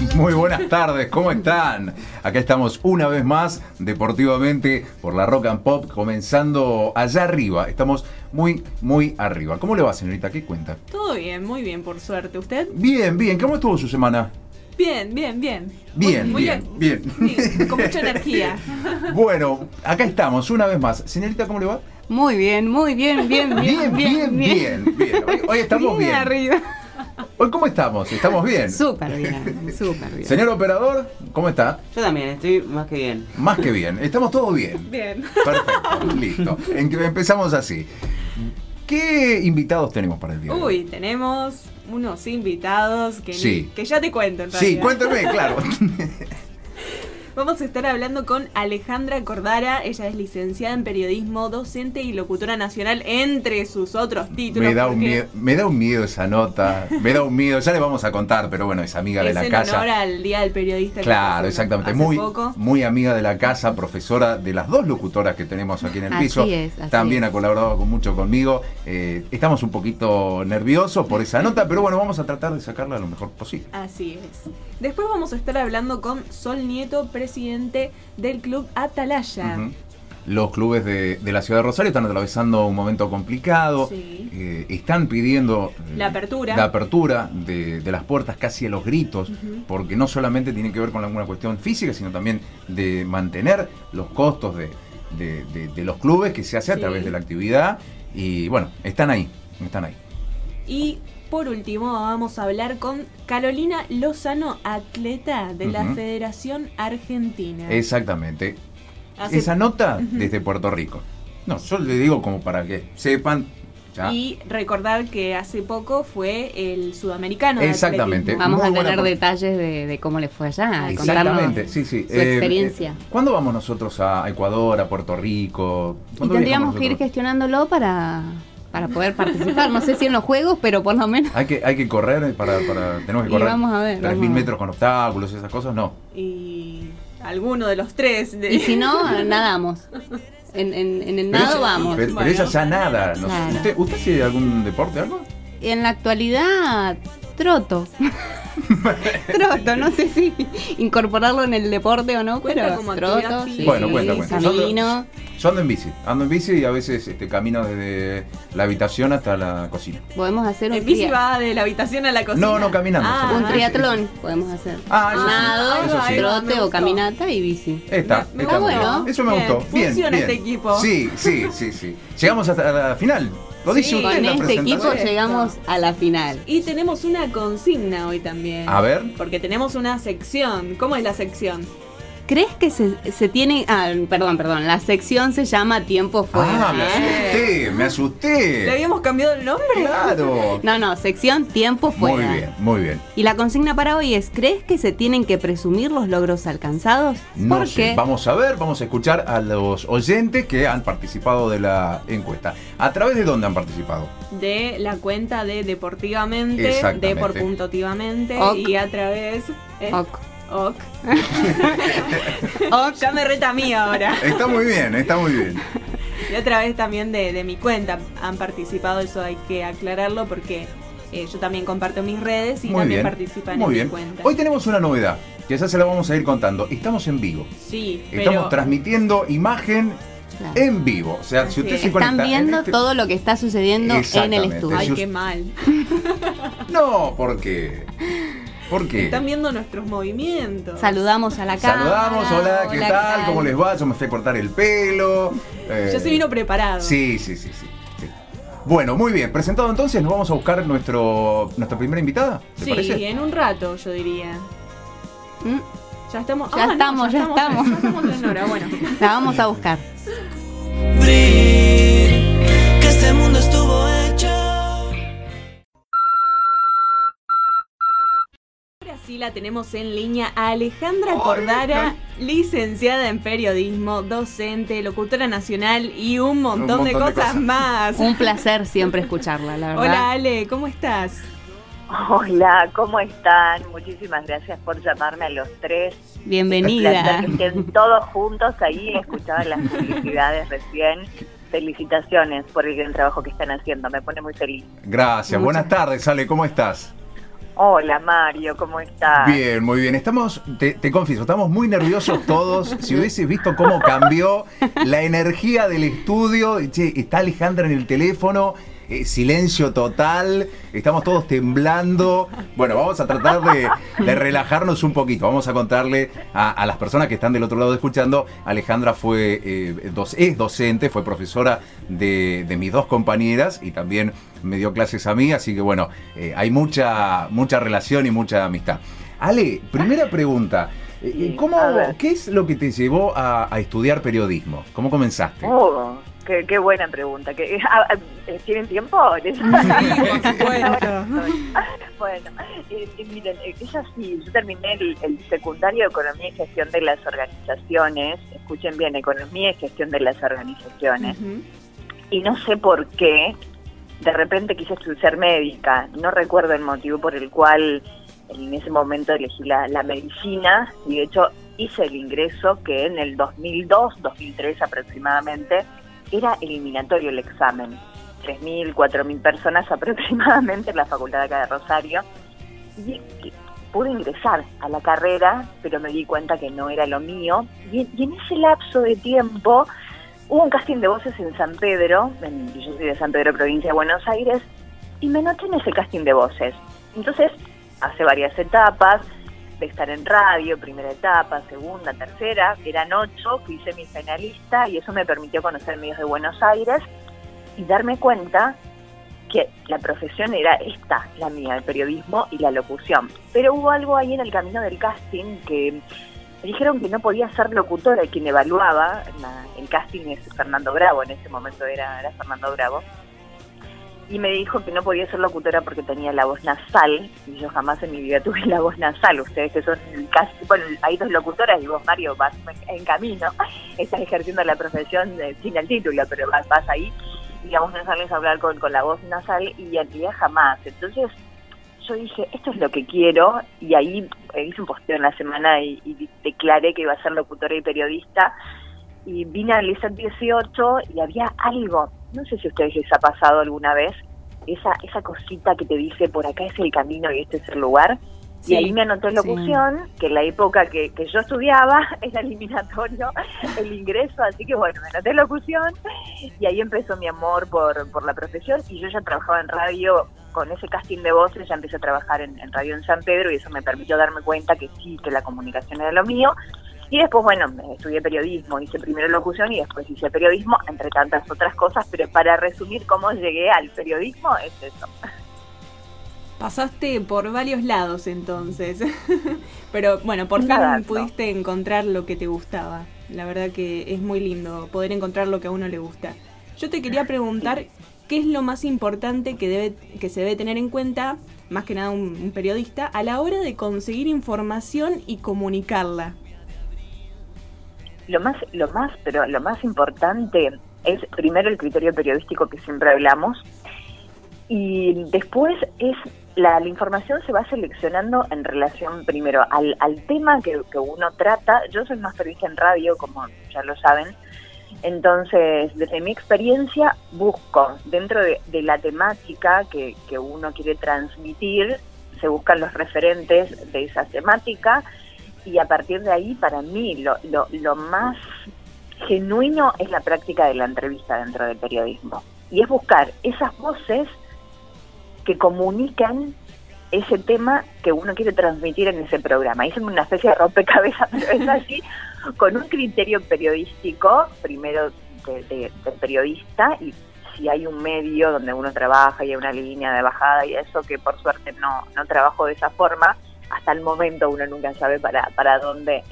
Muy buenas tardes, ¿cómo están? Acá estamos una vez más, deportivamente, por la Rock and Pop, comenzando allá arriba. Estamos muy, muy arriba. ¿Cómo le va, señorita? ¿Qué cuenta? Todo bien, muy bien, por suerte. ¿Usted? Bien, bien. ¿Cómo estuvo su semana? Bien, bien, bien. Bien, Muy- muy bien, bien. Con mucha energía. Bueno, acá estamos, una vez más. Señorita, ¿cómo le va? Muy bien, muy bien, bien, bien, bien, bien. bien. Hoy, hoy estamos bien. arriba. Hoy, ¿cómo estamos? ¿Estamos bien? Súper bien, súper bien. Señor operador, ¿cómo está? Yo también, estoy más que bien. Más que bien. Estamos todos bien. Bien. Perfecto, listo. En- empezamos así. ¿Qué invitados tenemos para el día? de hoy? Uy, tenemos unos invitados que, ni- que ya te cuento en Sí, cuéntame, claro. Vamos a estar hablando con Alejandra Cordara. Ella es licenciada en periodismo, docente y locutora nacional, entre sus otros títulos. Me da, un miedo, me da un miedo esa nota. Me da un miedo. Ya le vamos a contar, pero bueno, es amiga de la en casa. honor al Día del Periodista. que Claro, exactamente. hace Muy, poco. muy amiga de la casa, profesora de las dos locutoras que tenemos aquí en el Así piso. es, así También es. ha colaborado con mucho conmigo. Eh, estamos un poquito nerviosos por esa nota, pero bueno, vamos a tratar de sacarla lo mejor posible. Así es. Después vamos a estar hablando con Sol Nieto, presidente del club Atalaya. Los clubes de, de la ciudad de Rosario están atravesando un momento complicado. Sí. Eh, están pidiendo eh, La apertura. la apertura de, de las puertas casi a los gritos, porque no solamente tiene que ver con alguna cuestión física, sino también de mantener los costos de, de- de- de los clubes que se hace a Sí. través de la actividad. Y bueno, están ahí, están ahí. Y por último vamos a hablar con Carolina Lozano, atleta de la. Federación Argentina. Exactamente. Hace- Esa nota desde Puerto Rico. No, yo le digo como para que sepan. ya. Y recordar que hace poco fue el sudamericano. Exactamente. Vamos Muy a tener detalles de, de cómo le fue allá. Exactamente, sí, sí. Su Eh, experiencia. eh, ¿Cuándo vamos nosotros a Ecuador, a Puerto Rico? y ¿Cuándo tendríamos que ir gestionándolo para, para poder participar. No sé si en los juegos, pero por lo menos. Hay que, hay que correr para, para tenemos que Y correr vamos a ver, 3.000 vamos a ver. metros con obstáculos, esas cosas, no. Y alguno de los tres. de- Y si no, nadamos. En, en, en el Pero nado ella- vamos. Pero, pero Bueno. ella ya nada. no sé. Claro. ¿Usted, ¿Usted hace algún deporte, algo? En la actualidad, troto. troto, no sé si incorporarlo en el deporte o no, Cuenta pero como troto, sí, Bueno, cuenta, cuenta. camino. Yo ando en bici, ando en bici y a veces este, camino desde la habitación hasta la cocina. Podemos hacer un, En bici va de la habitación a la cocina. No, no, caminando, Ah, un triatlón. Podemos hacer. Ah, Nado, eso sí. trote Me o caminata y bici. Está, Me- me. Bueno. Eso me Bien, gustó. Bien, funciona bien. este equipo. Sí, sí, sí, sí. Llegamos hasta la final. Lo dice Sí, usted en Con la este equipo llegamos a la final. Y tenemos una consigna hoy también. A ver. Porque tenemos una sección. ¿Cómo es la sección? ¿Crees que se, se tiene.? Ah, perdón, perdón. La sección se llama Tiempo Fuera. Ah, me asusté, me ¿Le asusté. habíamos cambiado el nombre? Claro. No, no, sección Tiempo Muy Fuera. bien, muy bien. Y la consigna para hoy es: ¿crees que se tienen que presumir los logros alcanzados? No ¿Por sé, qué? vamos a ver, vamos a escuchar a los oyentes que han participado de la encuesta. ¿A través de dónde han participado? De la cuenta de Deportivamente, Exactamente. Depor.tivamente Ok. y a través. ¿eh? Ok. Ok. Ok. Ya me reta a mí ahora. Está muy bien, está muy bien. Y a través también de, de mi cuenta han participado, eso hay que aclararlo porque eh, yo también comparto mis redes y Muy también bien. participan Muy en bien. mi cuenta. Hoy tenemos una novedad, que ya se la vamos a ir contando. Estamos en vivo. sí, Estamos pero transmitiendo imagen Claro. en vivo. O sea, si usted se Están en viendo este- todo lo que está sucediendo en el estudio. Ay, qué mal. No, ¿por qué? ¿Por qué? Están viendo nuestros movimientos. Saludamos a la cámara. Saludamos, hola, ¿qué Hola, tal? ¿Cómo les va? Yo me fui a cortar el pelo. eh, Ya se vino preparado. Sí, sí, sí, sí. sí. Bueno, muy bien. Presentado entonces, nos vamos a buscar nuestro, nuestra primera invitada. ¿Te Sí, parece? en un rato, yo diría. Mm, Ya estamos. Ya no, estamos, ya estamos. Ya estamos en hora, bueno. La vamos a buscar. Sí la tenemos en línea a Alejandra Cordara, licenciada en periodismo, docente, locutora nacional y un montón, Un de, montón de cosas cosas. más. Un placer siempre escucharla, la verdad. Hola Ale, ¿cómo estás? Hola, ¿cómo están? Muchísimas gracias por llamarme a los tres. Bienvenida. Que estén todos juntos ahí, escuchaban las publicidades recién. Felicitaciones por el gran trabajo que están haciendo, me pone muy feliz. Gracias. Muchas Buenas tardes, Ale. ¿Cómo estás? Hola Mario, ¿cómo estás? Bien, muy bien. Estamos, te, te confieso, estamos muy nerviosos todos. Si hubieses visto cómo cambió la energía del estudio, che, está Alejandra en el teléfono, eh, silencio total, estamos todos temblando. Bueno, vamos a tratar de, de relajarnos un poquito. Vamos a contarle a, a las personas que están del otro lado escuchando. Alejandra fue eh, dos- es docente, fue profesora de, de mis dos compañeras y también me dio clases a mí, así que bueno, eh, hay mucha, mucha relación y mucha amistad. Ale, primera pregunta. Sí, ¿Cómo. ¿Qué es lo que te llevó a, a estudiar periodismo? ¿Cómo comenzaste? Oh, qué, qué buena pregunta. ¿Qué- ah, ah, ¿Tienen tiempo? bueno, eh, eh, miren, eh, es así. Yo terminé el, el secundario de Economía y Gestión de las Organizaciones. Escuchen bien, Economía y Gestión de las Organizaciones. Y no sé por qué, de repente quise ser médica. No recuerdo el motivo por el cual en ese momento elegí la, la medicina y de hecho hice el ingreso que en el 2002, 2003 aproximadamente, era eliminatorio el examen. 3.000, 4.000 personas aproximadamente en la facultad de acá de Rosario. Y pude ingresar a la carrera, pero me di cuenta que no era lo mío. Y, y en ese lapso de tiempo hubo un casting de voces en San Pedro, en- yo soy de San Pedro, provincia de Buenos Aires, y me noté en ese casting de voces. Entonces, hace varias etapas de estar en radio, primera etapa, segunda, tercera, eran ocho, fui semifinalista y eso me permitió conocer medios de Buenos Aires y darme cuenta que la profesión era esta, la mía, el periodismo y la locución. Pero hubo algo ahí en el camino del casting que me dijeron que no podía ser locutora quien evaluaba la- el casting es Fernando Bravo, en ese momento era, era Fernando Bravo. Y me dijo que no podía ser locutora porque tenía la voz nasal, y yo jamás en mi vida tuve la voz nasal. Ustedes que son casi, bueno, hay dos locutoras y vos, Mario, vas en camino, estás ejerciendo la profesión de- sin el título, pero vas, vas ahí, y la voz nasal es hablar con, con la voz nasal, y realidad jamás. Entonces, yo dije, esto es lo que quiero, y ahí eh, hice un posteo en la semana y, y declaré que iba a ser locutora y periodista, y vine al ISET 18 y había algo, no sé si a ustedes les ha pasado alguna vez, esa, esa cosita que te dice, por acá es el camino y este es el lugar, Sí, y ahí me anotó en locución, que en la época que, que yo estudiaba era eliminatorio el ingreso, así que bueno, me anoté en locución y ahí empezó mi amor por, por la profesión y yo ya trabajaba en radio con ese casting de voces, ya empecé a trabajar en, en radio en San Pedro y eso me permitió darme cuenta que sí, que la comunicación era lo mío. Y después, bueno, me estudié periodismo, hice primero locución y después hice periodismo, entre tantas otras cosas, pero para resumir cómo llegué al periodismo es eso. Pasaste por varios lados entonces. Pero bueno, por fin Nada, no. pudiste encontrar lo que te gustaba. La verdad que es muy lindo poder encontrar lo que a uno le gusta. Yo te quería preguntar qué es lo más importante que, debe, que se debe tener en cuenta, más que nada un, un periodista, a la hora de conseguir información y comunicarla. Lo más, lo más, pero lo más importante es primero el criterio periodístico que siempre hablamos y después es la, información se va seleccionando en relación primero al, al tema que, que uno trata. Yo soy más periodista en radio, como ya lo saben. Entonces, desde mi experiencia, busco dentro de, de la temática que, que uno quiere transmitir, se buscan los referentes de esa temática y a partir de ahí, para mí, lo, lo, lo más genuino es la práctica de la entrevista dentro del periodismo. Y es buscar esas voces que comunican ese tema que uno quiere transmitir en ese programa. Hice una especie de rompecabezas, pero es así, con un criterio periodístico, primero de, de- del periodista, y si hay un medio donde uno trabaja y hay una línea de bajada y eso, que por suerte no, no trabajo de esa forma, hasta el momento uno nunca sabe para, para dónde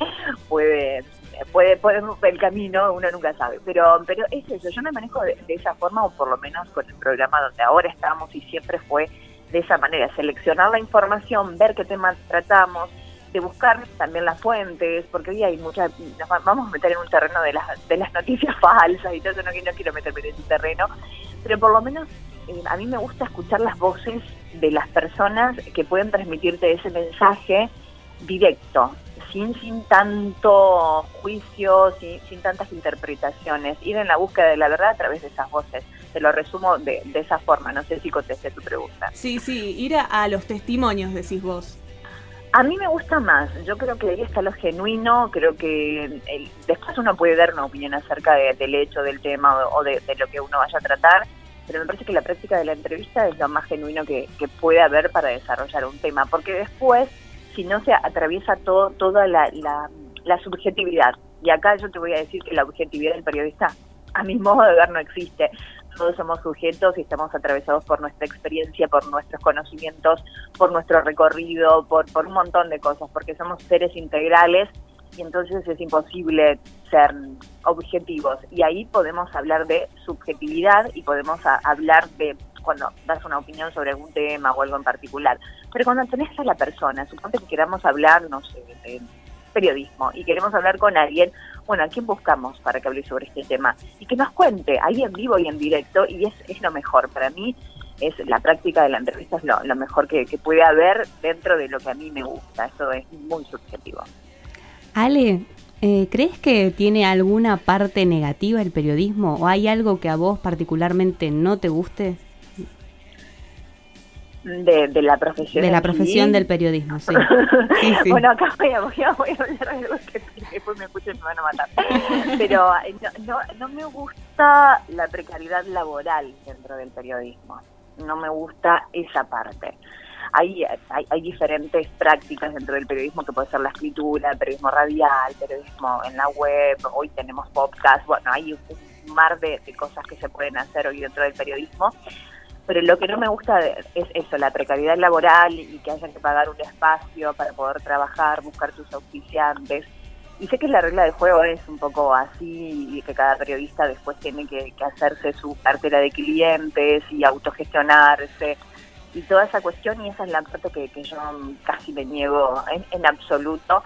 puede puede puede el camino uno nunca sabe. Pero pero es eso yo me manejo de, esa forma o por lo menos con el programa donde ahora estamos y siempre fue de esa manera seleccionar la información ver qué temas tratamos de buscar también las fuentes porque hoy hay muchas nos va- vamos a meter en un terreno de las de las noticias falsas y todo eso no, no quiero meterme en ese terreno pero por lo menos eh, a mí me gusta escuchar las voces de las personas que pueden transmitirte ese mensaje directo, sin, sin tanto juicio, sin, sin tantas interpretaciones, ir en la búsqueda de la verdad a través de esas voces. te lo resumo de, de esa forma, no sé si contesté tu pregunta. Sí, sí, ir a, a los testimonios, decís vos. A mí me gusta más, yo creo que ahí está lo genuino, creo que el- después uno puede dar una opinión acerca de- del hecho, del tema o, de lo que uno vaya a tratar, pero me parece que la práctica de la entrevista es lo más genuino que, que puede haber para desarrollar un tema, porque después, si no se atraviesa todo, toda la, la, subjetividad, y acá yo te voy a decir que la objetividad del periodista, a mi modo de ver, no existe. Todos somos sujetos y estamos atravesados por nuestra experiencia, por nuestros conocimientos, por nuestro recorrido, por, por un montón de cosas, porque somos seres integrales y entonces es imposible ser objetivos. Y ahí podemos hablar de subjetividad y podemos hablar de cuando das una opinión sobre algún tema o algo en particular. Pero cuando tenés a la persona, suponte que queramos hablar, no sé, de periodismo y queremos hablar con alguien, bueno, ¿a quién buscamos para que hable sobre este tema? Y que nos cuente, ahí en vivo y en directo, y es, es lo mejor. Para mí es la práctica de la entrevista es lo, lo mejor que, que puede haber dentro de lo que a mí me gusta. Eso es muy subjetivo. Ale, eh, ¿crees que tiene alguna parte negativa el periodismo o hay algo que a vos particularmente no te guste De, de la profesión. de la sí. profesión del periodismo? Sí, sí, sí. Bueno, acá voy a, voy, a, voy a hablar de algo que después me escuchen y me van a matar. Pero eh, no, no, no me gusta la precariedad laboral dentro del periodismo. No me gusta esa parte. Hay, hay, hay diferentes prácticas dentro del periodismo que puede ser la escritura, el periodismo radial, periodismo en la web, hoy tenemos podcast, bueno, hay un mar de, cosas que se pueden hacer hoy dentro del periodismo pero lo que no me gusta es eso, la precariedad laboral y que haya que pagar un espacio para poder trabajar, buscar tus auspiciantes. Y sé que la regla de juego es un poco así que cada periodista después tiene que, que hacerse su cartera de clientes y autogestionarse y toda esa cuestión y esa es la parte que, que yo casi me niego en, en absoluto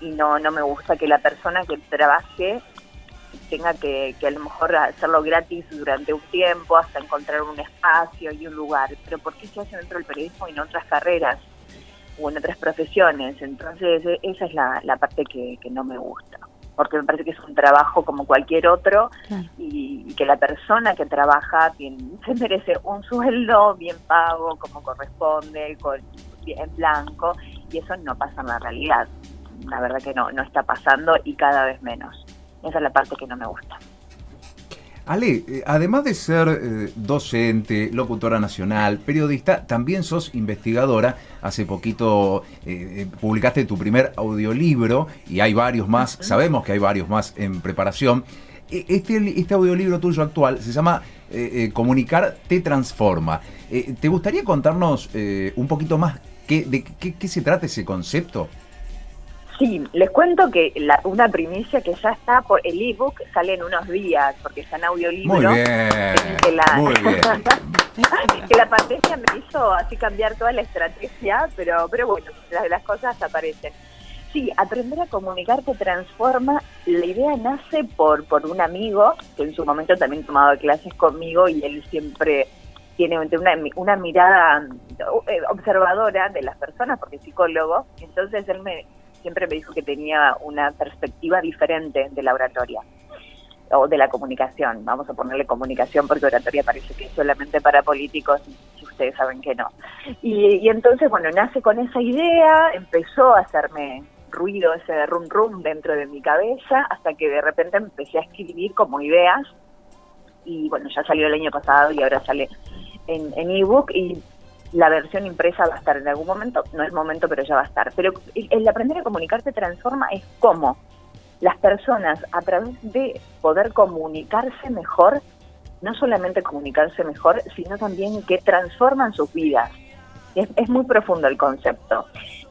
y no, no me gusta que la persona que trabaje tenga que, que a lo mejor hacerlo gratis durante un tiempo hasta encontrar un espacio y un lugar. Pero ¿por qué se hace dentro del periodismo y en otras carreras o en otras profesiones? Entonces e- esa es la, la parte que, que no me gusta. Porque me parece que es un trabajo como cualquier otro Claro. y, y que la persona que trabaja tiene, se merece un sueldo bien pago, como corresponde, con, en blanco, y eso no pasa en la realidad. La verdad que no, no está pasando y cada vez menos. Esa es la parte que no me gusta. Ale, eh, además de ser eh, docente, locutora nacional, periodista, también sos investigadora. Hace poquito eh, publicaste tu primer audiolibro y hay varios más, sabemos que hay varios más en preparación. E- Este, este audiolibro tuyo actual se llama Comunicar te transforma. ¿Te gustaría contarnos un poquito más qué, de qué, qué se trata ese concepto? Sí, les cuento que la- una primicia que ya está por el ebook sale en unos días, porque está en audiolibro. Muy bien, que la, muy bien. que la pandemia me hizo así cambiar toda la estrategia, pero, pero bueno, las, las cosas aparecen. Sí, aprender a comunicar te transforma. La idea nace por, por un amigo que en su momento también tomaba clases conmigo y él siempre tiene una, una mirada eh, observadora de las personas, porque es psicólogo. Entonces él me siempre me dijo que tenía una perspectiva diferente de la oratoria o de la comunicación. Vamos a ponerle comunicación porque oratoria parece que es solamente para políticos y ustedes saben que no. Y, entonces, bueno, nace con esa idea, empezó a hacerme ruido ese rum rum dentro de mi cabeza hasta que de repente empecé a escribir como ideas y bueno, ya salió el año pasado y ahora sale en en ebook y la versión impresa va a estar en algún momento, no es momento, pero ya va a estar. Pero el, aprender a comunicar te transforma es cómo las personas a través de poder comunicarse mejor, no solamente comunicarse mejor, sino también que transforman sus vidas. Es, es muy profundo el concepto.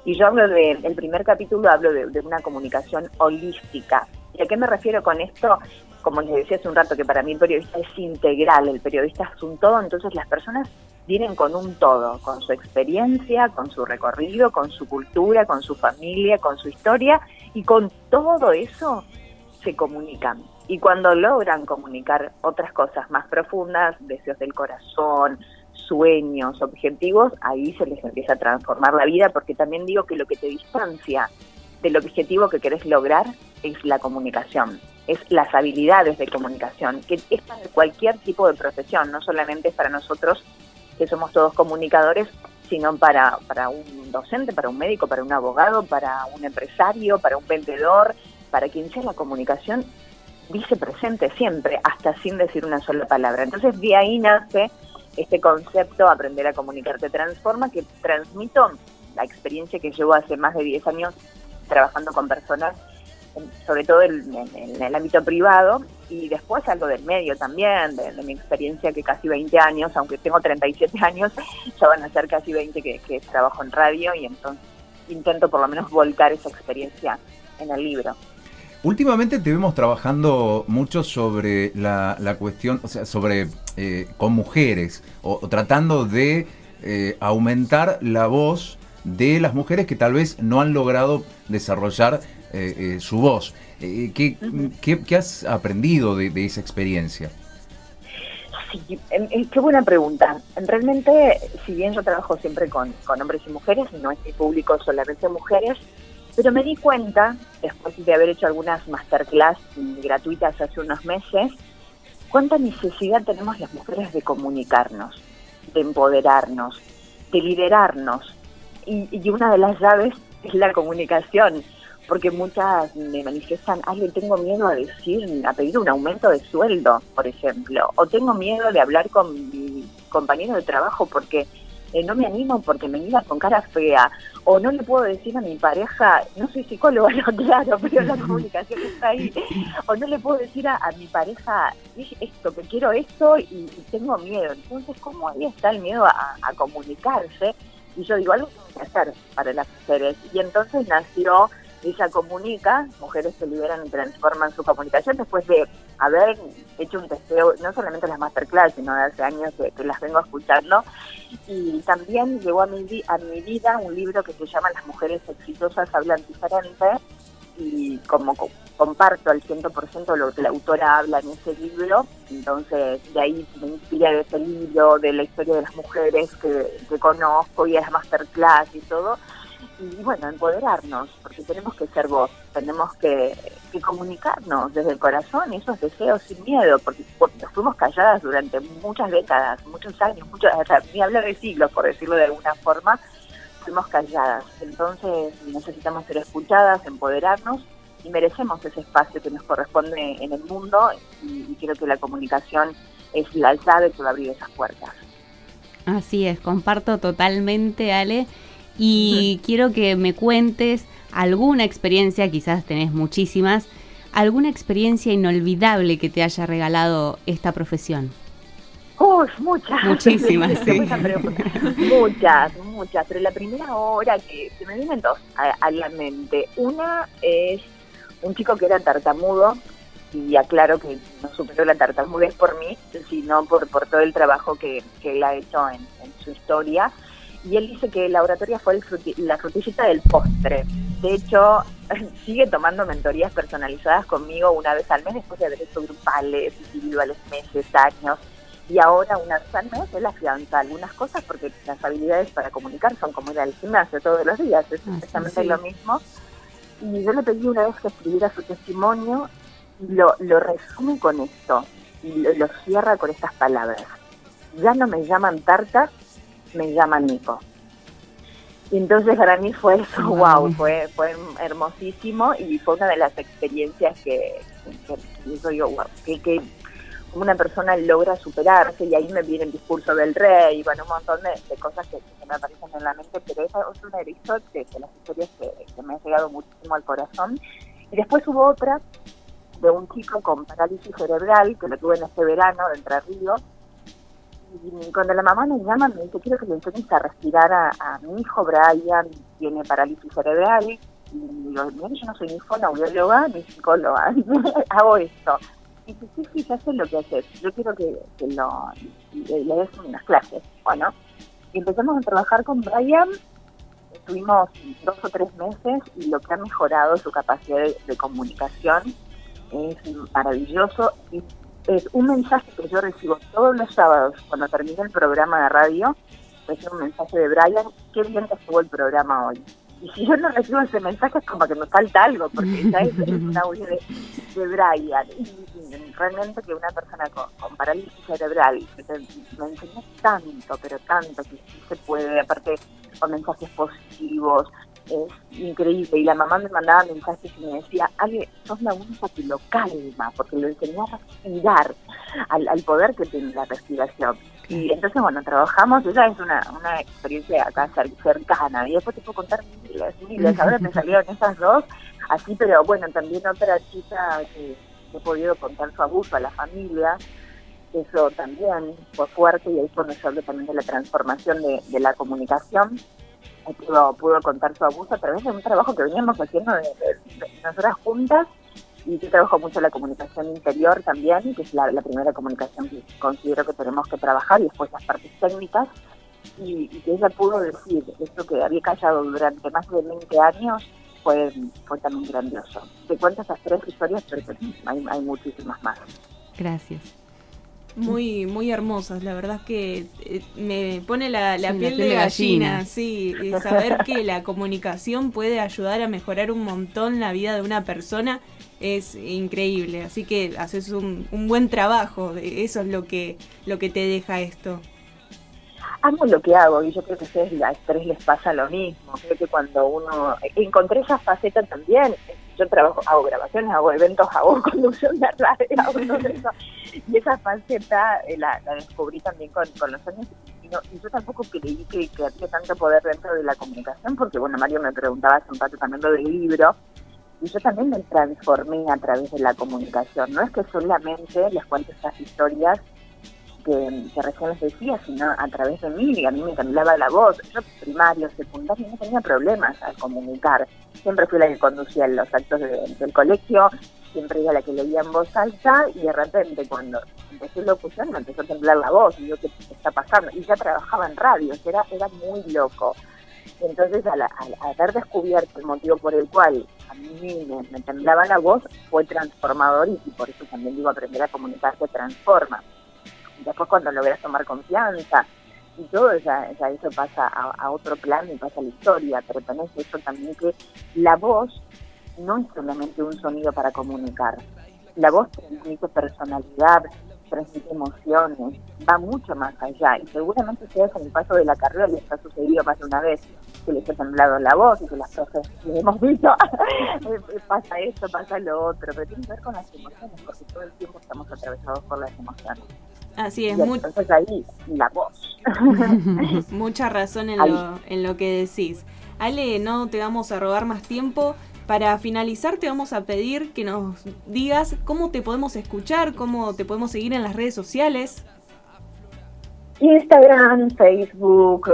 Y yo hablo de, el primer capítulo hablo de, de una comunicación holística. ¿Y a qué me refiero con esto? Como les decía hace un rato, que para mí el periodista es integral, el periodista es un todo, entonces las personas vienen con un todo, con su experiencia, con su recorrido, con su cultura, con su familia, con su historia, y con todo eso se comunican. Y cuando logran comunicar otras cosas más profundas, deseos del corazón, sueños, objetivos, ahí se les empieza a transformar la vida, porque también digo que lo que te distancia del objetivo que querés lograr es la comunicación. es las habilidades de comunicación, que es para cualquier tipo de profesión, no solamente es para nosotros que somos todos comunicadores, sino para, para un docente, para un médico, para un abogado, para un empresario, para un vendedor, para quien sea la comunicación dice presente siempre, hasta sin decir una sola palabra. Entonces de ahí nace este concepto, aprender a comunicarte transforma, que transmito la experiencia que llevo hace más de 10 años trabajando con personas, sobre todo en, el ámbito privado, y después algo del medio también, de, mi experiencia que casi 20 años, aunque tengo 37 años, ya van a ser casi 20 que, trabajo en radio y entonces intento por lo menos volcar esa experiencia en el libro. Últimamente te vemos trabajando mucho sobre la, cuestión, o sea, sobre eh, con mujeres, o, tratando de eh, aumentar la voz de las mujeres que tal vez no han logrado desarrollar eh, su voz. ¿qué, qué, has aprendido de, esa experiencia? Sí, qué buena pregunta. Realmente, si bien yo trabajo siempre con, con hombres y mujeres, no es mi público solamente mujeres, pero me di cuenta, después de haber hecho algunas masterclass gratuitas hace unos meses, cuánta necesidad tenemos las mujeres de comunicarnos, de empoderarnos, de liderarnos. Y, una de las llaves es la comunicación, porque muchas me manifiestan, ay, tengo miedo a decir, a pedir un aumento de sueldo, por ejemplo, o tengo miedo de hablar con mi compañero de trabajo porque eh, no me animo porque me mira con cara fea, o no le puedo decir a mi pareja, no soy psicóloga, no, claro, pero la comunicación está ahí, o no le puedo decir a, mi pareja esto, que quiero esto y, tengo miedo. Entonces, ¿cómo ahí está el miedo a, a comunicarse? Y yo digo, algo tengo que hacer para las mujeres. Y entonces nació ella comunica, mujeres se liberan y transforman su comunicación después de haber hecho un testeo, no solamente las masterclass, sino de hace años que, las vengo escuchando. Y también llegó a mi, a mi vida un libro que se llama Las mujeres exitosas hablan diferente y como comparto al 100% lo que la autora habla en ese libro, entonces de ahí me inspira de ese libro, de la historia de las mujeres que, que conozco y de las masterclass y todo, y bueno, empoderarnos, porque tenemos que ser voz, tenemos que, comunicarnos desde el corazón esos deseos sin miedo, porque, fuimos calladas durante muchas décadas, muchos años, muchos, ni hablar de siglos, por decirlo de alguna forma, fuimos calladas. Entonces necesitamos ser escuchadas, empoderarnos y merecemos ese espacio que nos corresponde en el mundo y, y creo que la comunicación es la llave que va a abrir esas puertas. Así es, comparto totalmente, Ale y quiero que me cuentes alguna experiencia, quizás tenés muchísimas, alguna experiencia inolvidable que te haya regalado esta profesión. Uy, muchas. Muchísimas, sí. muchas, muchas. Pero la primera hora que se me vienen dos a, la mente. Una es un chico que era tartamudo, y aclaro que no superó la tartamudez por mí, sino por, por todo el trabajo que, él ha hecho en su historia y él dice que la oratoria fue la frutillita del postre. De hecho, sigue tomando mentorías personalizadas conmigo una vez al mes después de haber hecho grupales, individuales, meses, años. Y ahora, una vez al mes, él afianza algunas cosas porque las habilidades para comunicar son como ir al gimnasio todos los días, es exactamente lo mismo. Y yo le pedí una vez que escribiera su testimonio y lo, lo resume con esto, y lo, lo cierra con estas palabras. Ya no me llaman tarta, me llama Nico. Y entonces para mí fue eso, wow, fue, fue hermosísimo y fue una de las experiencias que, que, yo, wow, que, que una persona logra superarse y ahí me viene el discurso del rey y bueno, un montón de, cosas que, me aparecen en la mente, pero esa es una de, de, las historias que, me ha llegado muchísimo al corazón. Y después hubo otra de un chico con parálisis cerebral que lo tuve en este verano de Entre Ríos y cuando la mamá me llama me dice, quiero que le enseñes a respirar a, mi hijo Brian, tiene parálisis cerebral, y digo, yo no soy ni fonoaudióloga ni psicóloga, hago esto. Y dice, sí, sí, ya sé lo que haces, yo quiero que, lo, le, des unas clases. Bueno, y empezamos a trabajar con Brian, estuvimos dos o tres meses y lo que ha mejorado su capacidad de comunicación es maravilloso y es un mensaje que yo recibo todos los sábados cuando termina el programa de radio, recibo un mensaje de Brian, qué bien que estuvo el programa hoy. Y si yo no recibo ese mensaje es como que me falta algo, porque ya es, un audio de de Brian. Realmente que una persona con, con parálisis cerebral me enseñó tanto, pero tanto, que sí se puede, aparte con mensajes positivos, es increíble. Y la mamá me mandaba mensajes y me decía, Ale, sos la única que lo calma, porque lo enseñó a respirar, al, al poder que tiene la respiración. Y entonces, bueno, trabajamos, esa es una, una experiencia acá cer- cercana, y después te puedo contar miles, miles, ahora me salieron esas dos, así, pero bueno, también otra chica que, he podido contar su abuso a la familia, eso también fue fuerte, y ahí hablo también de la transformación de, de la comunicación, pudo, pudo contar su abuso a través de un trabajo que veníamos haciendo de, de- de nosotras juntas, y yo trabajo mucho la comunicación interior también, que es la, primera comunicación que considero que tenemos que trabajar, y después las partes técnicas, y, y que ella pudo decir esto que había callado durante más de 20 años, fue, fue también grandioso. Te cuento esas tres historias, pero hay, hay muchísimas más. Gracias. Muy, muy hermosas, la verdad es que eh, me pone la, la Sí, piel, de gallina, sí, y saber que la comunicación puede ayudar a mejorar un montón la vida de una persona es increíble, así que haces un, un buen trabajo, eso es lo que, lo que te deja esto. amo lo que hago y yo creo que a ustedes a tres les pasa lo mismo. Creo que cuando uno encontré esa faceta también, yo trabajo, hago grabaciones, hago eventos, hago conducción de radio, hago todo eso. Y esa faceta eh, la, descubrí también con, con los años y, no- y yo tampoco creí que, que había tanto poder dentro de la comunicación, porque bueno, Mario me preguntaba hace un rato también lo del libro, y yo también me transformé a través de la comunicación. No es que solamente les cuento estas historias que, recién les decía, sino a través de mí, y a mí me temblaba la voz. Yo primario, secundario, no tenía problemas al comunicar. Siempre fui la que conducía los actos de- del colegio, siempre era la que leía en voz alta, y de repente cuando empecé locución me empezó a temblar la voz, y yo, ¿qué está pasando? Y ya trabajaba en radio, era, era muy loco. Entonces, al, al haber descubierto el motivo por el cual a mí me, me temblaba la voz, fue transformador y, y por eso también digo, aprender a comunicar se transforma. Después cuando logras tomar confianza y todo, ya, eso pasa a, otro plano y pasa a la historia, pero tenés eso también que la voz no es solamente un sonido para comunicar. La voz transmite personalidad, transmite emociones, va mucho más allá. Y seguramente ustedes en el paso de la carrera les ha sucedido más de una vez que les ha temblado la voz y que las profes les hemos visto, eh, pasa esto, pasa lo otro, pero tiene que ver con las emociones, porque todo el tiempo estamos atravesados por las emociones. Así es, Y entonces ahí, la voz. mucha razón en Ahí. lo, en lo que decís. Ale, no te vamos a robar más tiempo. Para finalizar te vamos a pedir que nos digas cómo te podemos escuchar, cómo te podemos seguir en las redes sociales. Instagram, Facebook,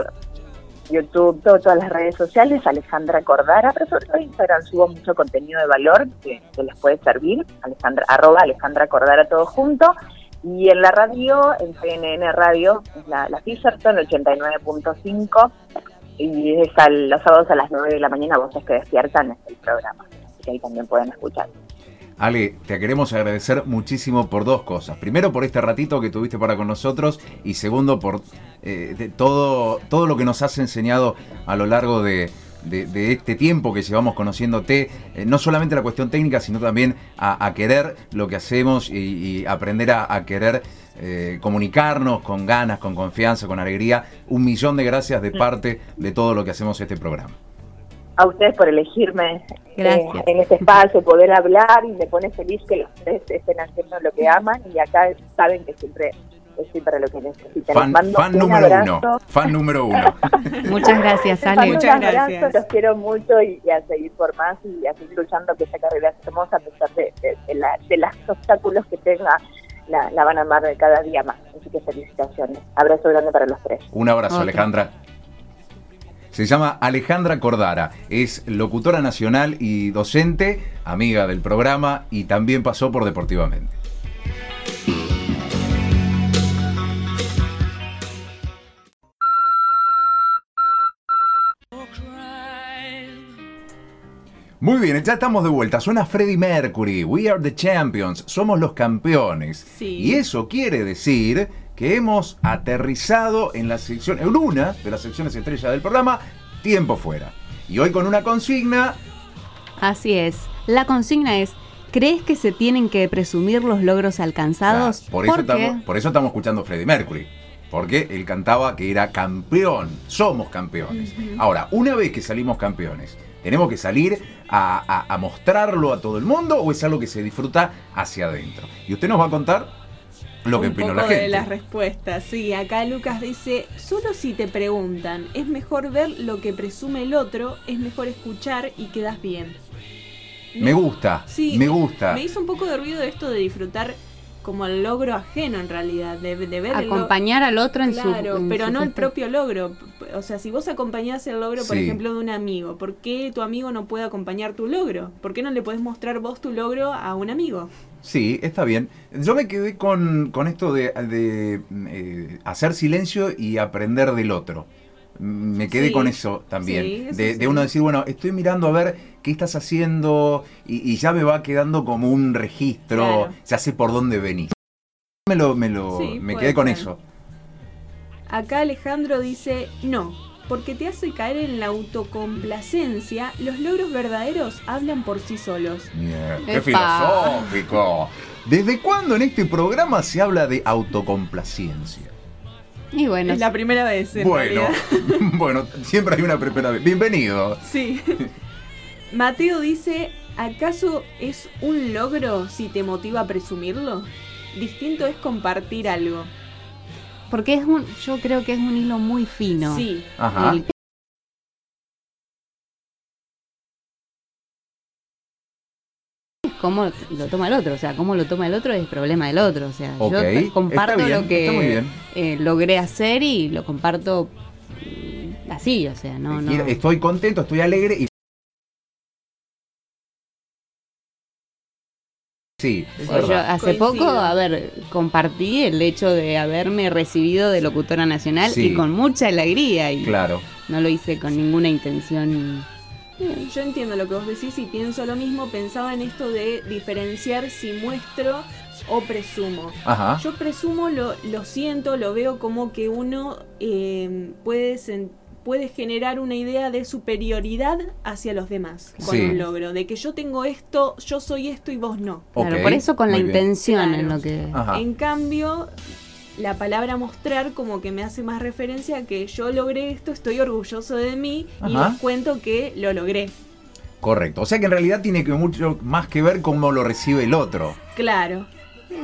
YouTube, todo- todas las redes sociales, Alejandra Cordara, pero sobre todo Instagram subo mucho contenido de valor que, que les puede servir, Alejandra, arroba Alejandra Cordara todo junto, y en la radio, en CNN Radio, es la, la Fisherton 89.5, y es al- los sábados a las 9 de la mañana, voces que despiertan, es el programa, así que ahí también pueden escuchar. Ale, te queremos agradecer muchísimo por dos cosas. Primero, por este ratito que tuviste para con nosotros y segundo, por eh, todo, todo lo que nos has enseñado a lo largo de, de- de este tiempo que llevamos conociéndote, eh, no solamente la cuestión técnica, sino también a, a querer lo que hacemos y, y aprender a, a querer eh, comunicarnos con ganas, con confianza, con alegría. Un millón de gracias de parte de todo lo que hacemos este programa. a ustedes por elegirme eh, en este espacio, poder hablar y me pone feliz que los tres estén haciendo lo que aman y acá saben que siempre estoy para lo que necesiten. Fan, Les mando fan un número abrazo. uno. Fan número uno. Muchas gracias, Ale. Muchas un abrazo, gracias. Los quiero mucho y, y a seguir por más y a seguir luchando que esta carrera es hermosa a pesar de, de, de la- de los obstáculos que tenga. La, la van a amar de cada día más. Así que felicitaciones. Abrazo grande para los tres. Un abrazo. Alejandra. Se llama Alejandra Cordara, es locutora nacional y docente, amiga del programa y también pasó por Deportivamente. Muy bien, ya estamos de vuelta. Suena Freddie Mercury. We are the champions. Somos los campeones. Sí. Y eso quiere decir que hemos aterrizado en la sección, en una de las secciones estrellas del programa, Tiempo Fuera. Y hoy con una consigna, Así es. La consigna es ¿Crees que se tienen que presumir los logros alcanzados? Por, eso estamos, por eso estamos escuchando a Freddie Mercury. Porque él cantaba que era campeón. Somos campeones. Ahora, una vez que salimos campeones, ¿tenemos que salir a, a- a mostrarlo a todo el mundo o es algo que se disfruta hacia adentro? Y usted nos va a contar lo que un opinó poco la gente. de las respuestas. Sí, acá Lucas dice, solo si te preguntan, es mejor ver lo que presume el otro, es mejor escuchar y quedas bien. Me gusta, Sí, me gusta. Me hizo un poco de ruido esto de disfrutar como el logro ajeno en realidad, de, de ver Acompañar al otro en su. Claro, pero su no el propio logro. O sea, si vos acompañás el logro, por Sí. ejemplo, de un amigo, ¿por qué tu amigo no puede acompañar tu logro? ¿Por qué no le podés mostrar vos tu logro a un amigo? Sí, está bien. Yo me quedé con, con esto de, de, eh, hacer silencio y aprender del otro. Me quedé Sí, con eso también. sí, eso de, sí. de uno decir, bueno, estoy mirando a ver qué estás haciendo y, y ya me va quedando como un registro, Claro. ya sé por dónde venís. Me, lo, me, lo, Sí, me quedé con ser. eso. Acá Alejandro dice, no, porque te hace caer en la autocomplacencia, los logros verdaderos hablan por sí solos. Qué Epa. filosófico. ¿Desde cuándo en este programa se habla de autocomplacencia? Y bueno, es la primera vez. en Bueno, bueno, siempre hay una primera vez. Bienvenido. Sí. Mateo dice, ¿acaso es un logro si te motiva a presumirlo? Distinto es compartir algo. porque es un. Yo creo que es un hilo muy fino. Sí, Ajá. El- cómo lo toma el otro, o sea, cómo lo toma el otro es problema del otro, o sea, yo comparto bien, lo que eh, logré hacer y lo comparto así, o sea, no, no. Estoy contento, estoy alegre y... Sí, yo hace Coincido. poco, a ver, compartí el hecho de haberme recibido de locutora nacional Sí. y con mucha alegría y Claro. no lo hice con ninguna intención. Bien, yo entiendo lo que vos decís y pienso lo mismo. Pensaba en esto de diferenciar si muestro o presumo. Ajá. Yo presumo, lo, lo siento, lo veo como que uno eh, puede, generar una idea de superioridad hacia los demás con Sí. un logro. De que yo tengo esto, yo soy esto y vos no. Claro, por eso con la intención en lo que. Ajá. En cambio, la palabra mostrar como que me hace más referencia a que yo logré esto, estoy orgulloso de mí y les cuento que lo logré. Correcto. O sea que en realidad tiene que mucho más que ver cómo lo recibe el otro. Claro.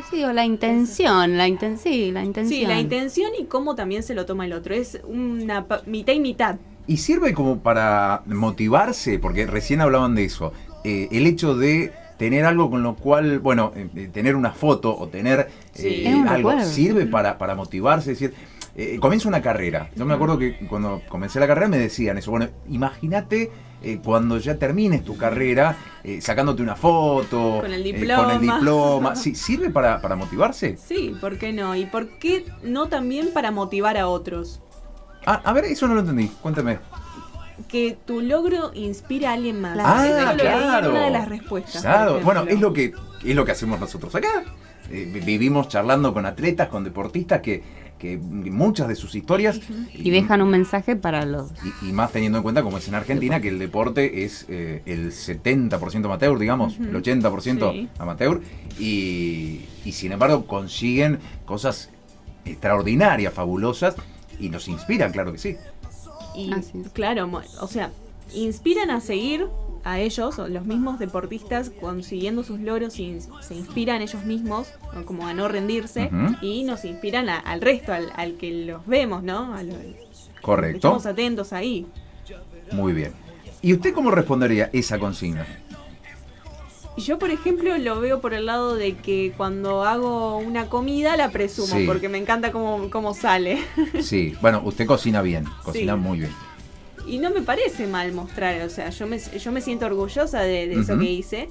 Sí, o la intención, la inten sí, la intención. Sí, la intención y cómo también se lo toma el otro. Es una mitad y mitad. Y sirve como para motivarse, porque recién hablaban de eso. eh, el hecho de tener algo con lo cual, bueno, eh, eh, tener una foto o tener Sí. eh, algo, recuerdo. sirve para, para motivarse. Es decir, eh, comienza una carrera. Yo me acuerdo que cuando comencé la carrera me decían eso. Bueno, imagínate eh, cuando ya termines tu carrera eh, sacándote una foto. Con el eh, con diploma. el diploma. Sí, ¿Sirve para, para motivarse? Sí, ¿por qué no? ¿Y por qué no también para motivar a otros? Ah, a ver, eso no lo entendí. Cuéntame. Que tu logro inspira a alguien más. Ah, en claro. una de las respuestas. Claro, bueno, es lo que es lo que hacemos nosotros acá. Eh, vi- vivimos charlando con atletas, con deportistas que, que muchas de sus historias Y dejan un mensaje para los. y, y más teniendo en cuenta como es en Argentina que el deporte es eh, el 70% amateur, digamos, el 80% Sí. amateur y, y sin embargo consiguen cosas extraordinarias, fabulosas y nos inspiran, claro que sí. Y claro, o sea, inspiran a seguir a ellos, o los mismos deportistas, consiguiendo sus logros y se inspiran ellos mismos, como a no rendirse, y nos inspiran a- al resto, al, al que los vemos, ¿no? A lo- Correcto. Estamos atentos ahí. Muy bien. ¿Y usted cómo respondería esa consigna? Yo, por ejemplo, lo veo por el lado de que cuando hago una comida la presumo, Sí. porque me encanta cómo, cómo sale. Sí, bueno, usted cocina bien, cocina Sí. muy bien. Y no me parece mal mostrar, o sea, yo me, yo me siento orgullosa de, de eso Ujú. que hice.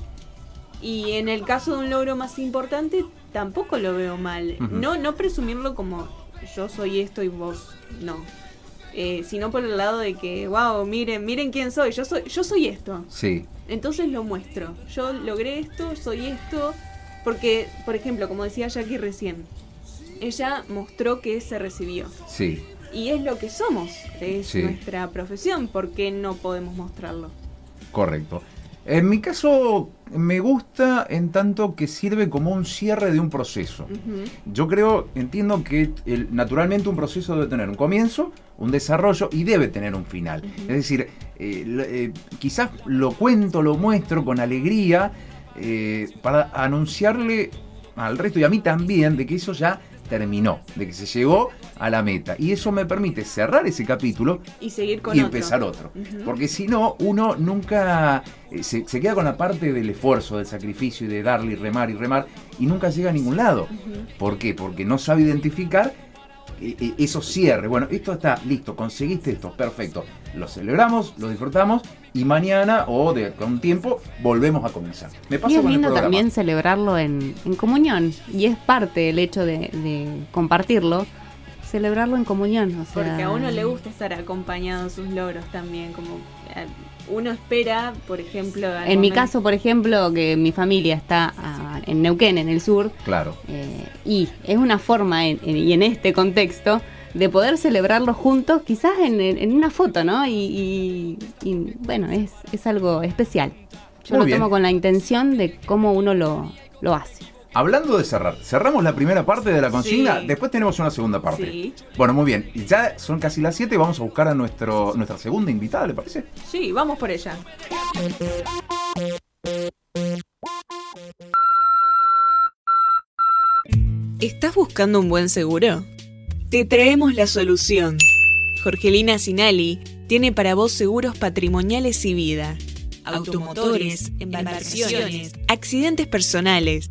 Y en el caso de un logro más importante, tampoco lo veo mal. No no presumirlo como yo soy esto y vos no. Eh, sino por el lado de que, wow, miren, miren quién soy, yo soy, yo soy esto. Sí, Entonces lo muestro. Yo logré esto, soy esto. Porque, por ejemplo, como decía Jackie recién, ella mostró que se recibió. sí. Y es lo que somos, es Sí. nuestra profesión, ¿por qué no podemos mostrarlo? Correcto. En mi caso, me gusta en tanto que sirve como un cierre de un proceso. Yo creo, entiendo que el- naturalmente un proceso debe tener un comienzo, un desarrollo y debe tener un final. Es decir, eh, eh, quizás lo cuento, lo muestro con alegría eh, para anunciarle al resto y a mí también de que eso ya terminó, de que se llegó a la meta. Y eso me permite cerrar ese capítulo Y seguir con y otro. empezar otro. Porque si no, uno nunca eh, se, se queda con la parte del esfuerzo, del sacrificio y de darle y remar y remar y nunca llega a ningún lado. ¿Por qué? Porque no sabe identificar eh, eh, esos cierres. Bueno, esto está listo, conseguiste esto, perfecto. Lo celebramos, lo disfrutamos y mañana o de con un tiempo volvemos a comenzar. Me pasa Y es con el lindo programa. también celebrarlo en, en comunión. Y es parte del hecho de, de compartirlo, celebrarlo en comunión. O sea, Porque a uno le gusta estar acompañado en sus logros también, como eh, uno espera, por ejemplo... En mi caso, por ejemplo, que mi familia está ah, en Neuquén, en el sur, Claro. eh, y es una forma, en- en- y en este contexto, de poder celebrarlo juntos, quizás en, en- en una foto, ¿no? Y, y- y, bueno, es, es algo especial. Yo Muy lo bien. tomo con la intención de cómo uno lo, lo hace. Hablando de cerrar, cerramos la primera parte de la consigna, Sí. después tenemos una segunda parte. Sí. Bueno, muy bien. Y Ya son casi las 7 y vamos a buscar a nuestro, nuestra segunda invitada, ¿le parece? Sí, vamos por ella. ¿Estás buscando un buen seguro? Te traemos la solución. Jorgelina Sinali tiene para vos seguros patrimoniales y vida, automotores, embarcaciones, accidentes personales,